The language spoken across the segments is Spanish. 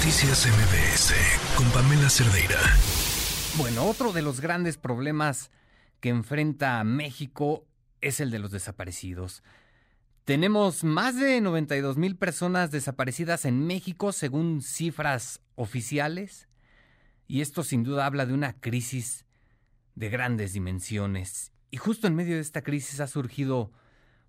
Noticias MBS con Pamela Cerdeira. Bueno, otro de los grandes problemas que enfrenta México es el de los desaparecidos. Tenemos más de 92 mil personas desaparecidas en México según cifras oficiales y esto sin duda habla de una crisis de grandes dimensiones. Y justo en medio de esta crisis ha surgido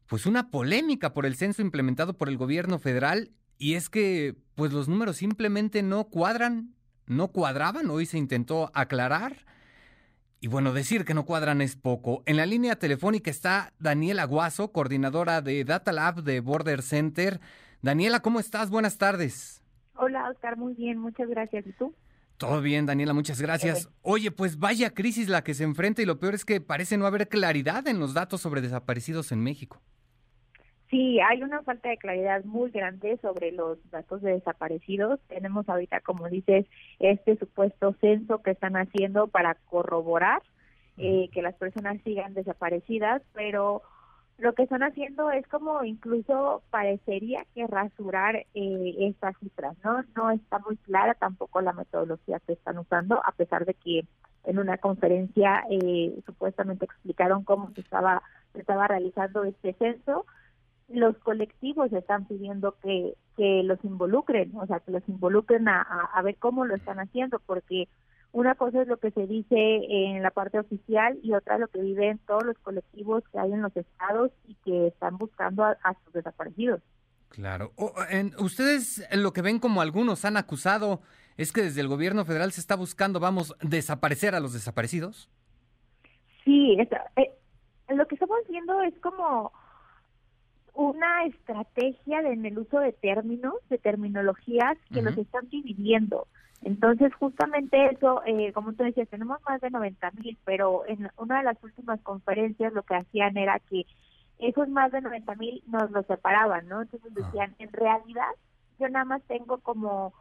pues una polémica por el censo implementado por el gobierno federal y es que pues los números simplemente no cuadran, no cuadraban, hoy se intentó aclarar. Y bueno, decir que no cuadran es poco. En la línea telefónica está Daniela Guaso, coordinadora de Data Lab de Border Center. Daniela, ¿cómo estás? Buenas tardes. Hola, Oscar, muy bien, muchas gracias. ¿Y tú? Todo bien, Daniela, muchas gracias. Oye, pues vaya crisis la que se enfrenta y lo peor es que parece no haber claridad en los datos sobre desaparecidos en México. Sí, hay una falta de claridad muy grande sobre los datos de desaparecidos. Tenemos ahorita, como dices, este supuesto censo que están haciendo para corroborar eh, que las personas sigan desaparecidas, pero lo que están haciendo es como incluso parecería que rasurar eh, estas cifras, ¿no? No está muy clara tampoco la metodología que están usando, a pesar de que en una conferencia eh, supuestamente explicaron cómo se estaba, se estaba realizando este censo. Los colectivos están pidiendo que, que los involucren, o sea, que los involucren a, a ver cómo lo están haciendo, porque una cosa es lo que se dice en la parte oficial y otra es lo que viven todos los colectivos que hay en los estados y que están buscando a, sus desaparecidos. Claro. ustedes lo que ven como algunos han acusado es que desde el gobierno federal se está buscando, vamos, desaparecer a los desaparecidos. Sí, eh, lo que estamos viendo es como una estrategia en el uso de términos, de terminologías que los están dividiendo. Entonces, justamente eso, eh, como tú decías, tenemos más de 90 mil, pero en una de las últimas conferencias lo que hacían era que esos más de 90 mil nos los separaban, ¿no? Entonces ah. decían, en realidad, yo nada más tengo como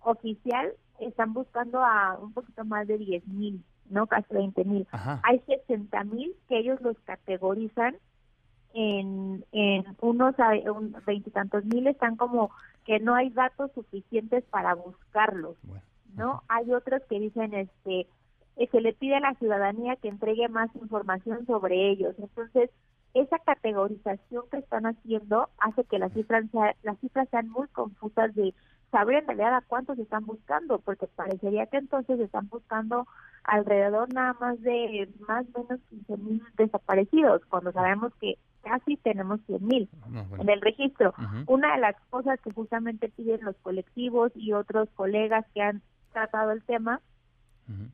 oficial, están buscando a un poquito más de 10 mil, ¿no? Casi 20 mil. Hay 60 mil que ellos los categorizan en, en unos veintitantos mil están como que no hay datos suficientes para buscarlos, ¿no? Hay otros que dicen este que se le pide a la ciudadanía que entregue más información sobre ellos. Entonces, esa categorización que están haciendo hace que las cifras, las cifras sean muy confusas de saber en realidad a cuántos están buscando, porque parecería que entonces están buscando alrededor nada más de más o menos 15 mil desaparecidos, cuando sabemos que casi tenemos 100 mil en el registro. Una de las cosas que justamente piden los colectivos y otros colegas que han tratado el tema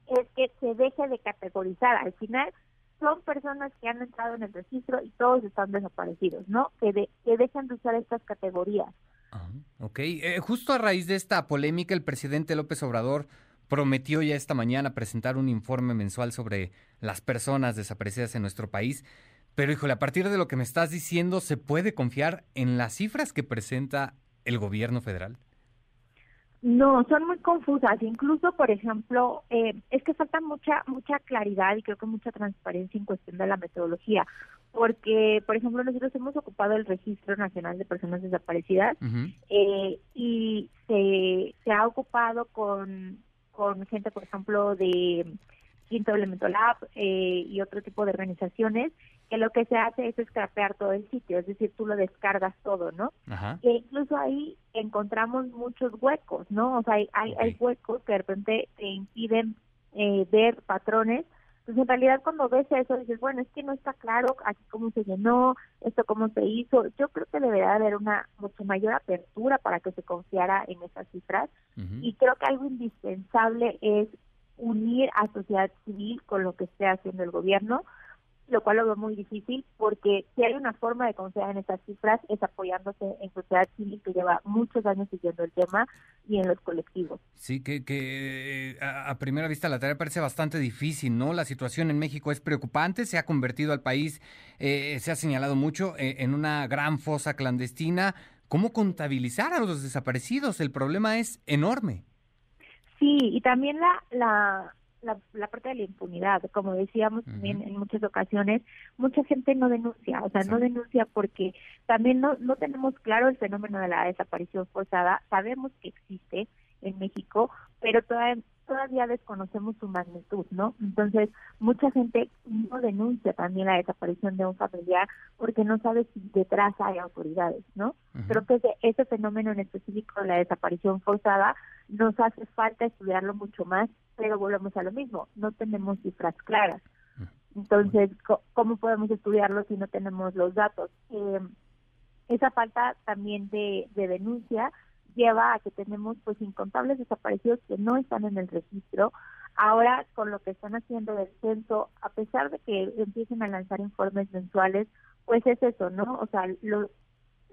es que se deje de categorizar. Al final son personas que han entrado en el registro y todos están desaparecidos, ¿no? Que, que dejen de usar estas categorías. Ok, eh, justo a raíz de esta polémica, el presidente López Obrador prometió ya esta mañana presentar un informe mensual sobre las personas desaparecidas en nuestro país. Pero híjole, a partir de lo que me estás diciendo, ¿se puede confiar en las cifras que presenta el gobierno federal? No, son muy confusas. Incluso, por ejemplo, eh, es que falta mucha mucha claridad y creo que mucha transparencia en cuestión de la metodología. Porque, por ejemplo, nosotros hemos ocupado el Registro Nacional de Personas Desaparecidas eh, y se, se ha ocupado con, con gente, por ejemplo, de Quinto Elemento Lab eh, y otro tipo de organizaciones que lo que se hace es scrapear todo el sitio, es decir, tú lo descargas todo, ¿no? E incluso ahí encontramos muchos huecos, ¿no? O sea, hay, hay, huecos que de repente te impiden eh, ver patrones. Entonces, en realidad, cuando ves eso, dices, bueno, es que no está claro aquí cómo se llenó, esto cómo se hizo. Yo creo que debería haber una mucho mayor apertura para que se confiara en esas cifras. Y creo que algo indispensable es unir a sociedad civil con lo que esté haciendo el gobierno lo cual lo veo muy difícil porque si hay una forma de confiar en estas cifras es apoyándose en sociedad civil que lleva muchos años siguiendo el tema y en los colectivos. Sí, que, que eh, a, primera vista la tarea parece bastante difícil, ¿no? La situación en México es preocupante, se ha convertido al país, eh, se ha señalado mucho, eh, en una gran fosa clandestina. ¿Cómo contabilizar a los desaparecidos? El problema es enorme. Sí, y también la, la la, parte de la impunidad. Como decíamos también en muchas ocasiones, mucha gente no denuncia, o sea, no denuncia porque también no, no tenemos claro el fenómeno de la desaparición forzada, sabemos que existe en México, pero todavía, todavía desconocemos su magnitud, ¿no? Entonces, mucha gente no denuncia también la desaparición de un familiar porque no sabe si detrás hay autoridades, ¿no? Creo que ese, ese fenómeno en específico de la desaparición forzada nos hace falta estudiarlo mucho más, pero volvemos a lo mismo, no tenemos cifras claras. Entonces, ¿cómo podemos estudiarlo si no tenemos los datos? Eh, esa falta también de, de denuncia lleva a que tenemos pues incontables desaparecidos que no están en el registro. Ahora con lo que están haciendo del censo, a pesar de que empiecen a lanzar informes mensuales, pues es eso, ¿no? O sea, lo,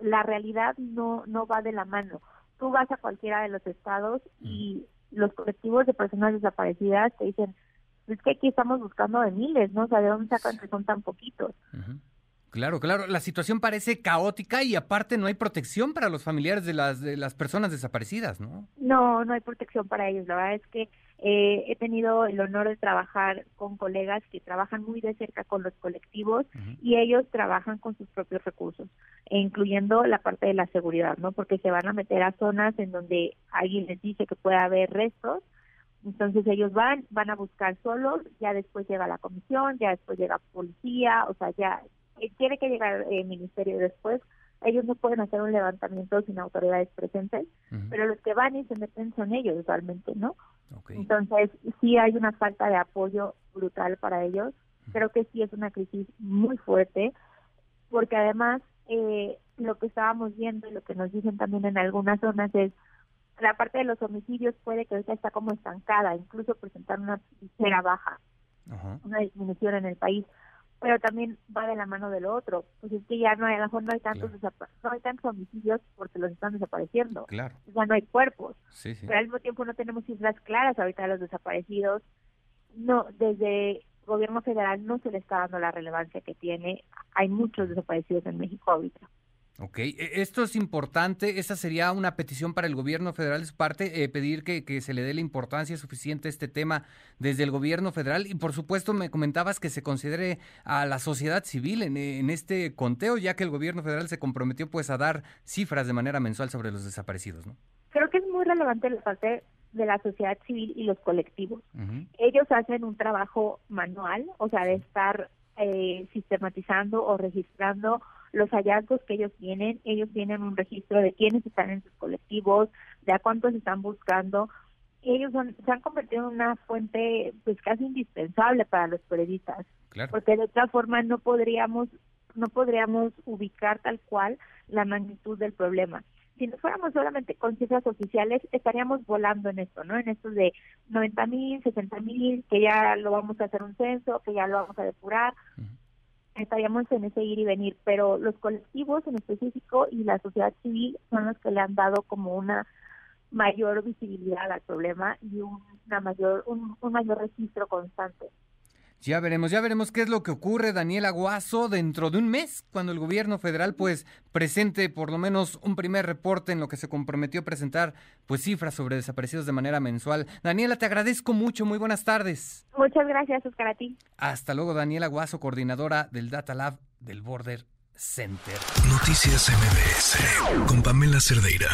la realidad no no va de la mano. Tú vas a cualquiera de los estados y los colectivos de personas desaparecidas te dicen, es que aquí estamos buscando de miles, ¿no? O sea, ¿de dónde sacan que son tan poquitos? Claro, claro. La situación parece caótica y aparte no hay protección para los familiares de las, de las personas desaparecidas, ¿no? No, no hay protección para ellos. La verdad es que eh, he tenido el honor de trabajar con colegas que trabajan muy de cerca con los colectivos y ellos trabajan con sus propios recursos, e incluyendo la parte de la seguridad, ¿no? Porque se van a meter a zonas en donde alguien les dice que puede haber restos entonces ellos van, van a buscar solos, ya después llega la comisión, ya después llega policía, o sea, ya tiene que llegar el eh, ministerio después. Ellos no pueden hacer un levantamiento sin autoridades presentes, pero los que van y se meten son ellos realmente, ¿no? Entonces, sí hay una falta de apoyo brutal para ellos. Creo que sí es una crisis muy fuerte, porque además eh, lo que estábamos viendo y lo que nos dicen también en algunas zonas es la parte de los homicidios puede que ahorita está como estancada, incluso presentar una ligera baja, una disminución en el país pero también va de la mano de lo otro. Pues es que ya no hay, a lo mejor no hay tantos no hay tantos homicidios porque los están desapareciendo. Claro. Ya no hay cuerpos. Pero al mismo tiempo no tenemos cifras claras ahorita de los desaparecidos. No, desde el gobierno federal no se le está dando la relevancia que tiene. Hay muchos desaparecidos en México ahorita. Ok, e, esto es importante. Esa sería una petición para el gobierno federal de su parte, eh, pedir que, que, se le dé la importancia suficiente a este tema desde el gobierno federal. Y por supuesto, me comentabas que se considere a la sociedad civil en, en, este conteo, ya que el gobierno federal se comprometió pues a dar cifras de manera mensual sobre los desaparecidos, ¿no? Creo que es muy relevante la parte de la sociedad civil y los colectivos. Ellos hacen un trabajo manual, o sea, de estar eh, sistematizando o registrando los hallazgos que ellos tienen, ellos tienen un registro de quiénes están en sus colectivos, de a cuántos están buscando. Ellos se han convertido en una fuente pues casi indispensable para los periodistas, porque de otra forma no podríamos no podríamos ubicar tal cual la magnitud del problema. Si no fuéramos solamente con cifras oficiales, estaríamos volando en esto, ¿no? En esto de 90 mil, 60 mil, que ya lo vamos a hacer un censo, que ya lo vamos a depurar estaríamos en ese ir y venir, pero los colectivos en específico y la sociedad civil son los que le han dado como una mayor visibilidad al problema y una mayor un, mayor registro constante. Ya veremos, ya veremos qué es lo que ocurre, Daniel Aguazo, dentro de un mes, cuando el gobierno federal pues presente por lo menos un primer reporte en lo que se comprometió a presentar pues cifras sobre desaparecidos de manera mensual. Daniela, te agradezco mucho, muy buenas tardes. Muchas gracias, Oscar, a ti. Hasta luego, Daniela Aguazo, coordinadora del Data Lab del Border Center. Noticias MBS con Pamela Cerdeira.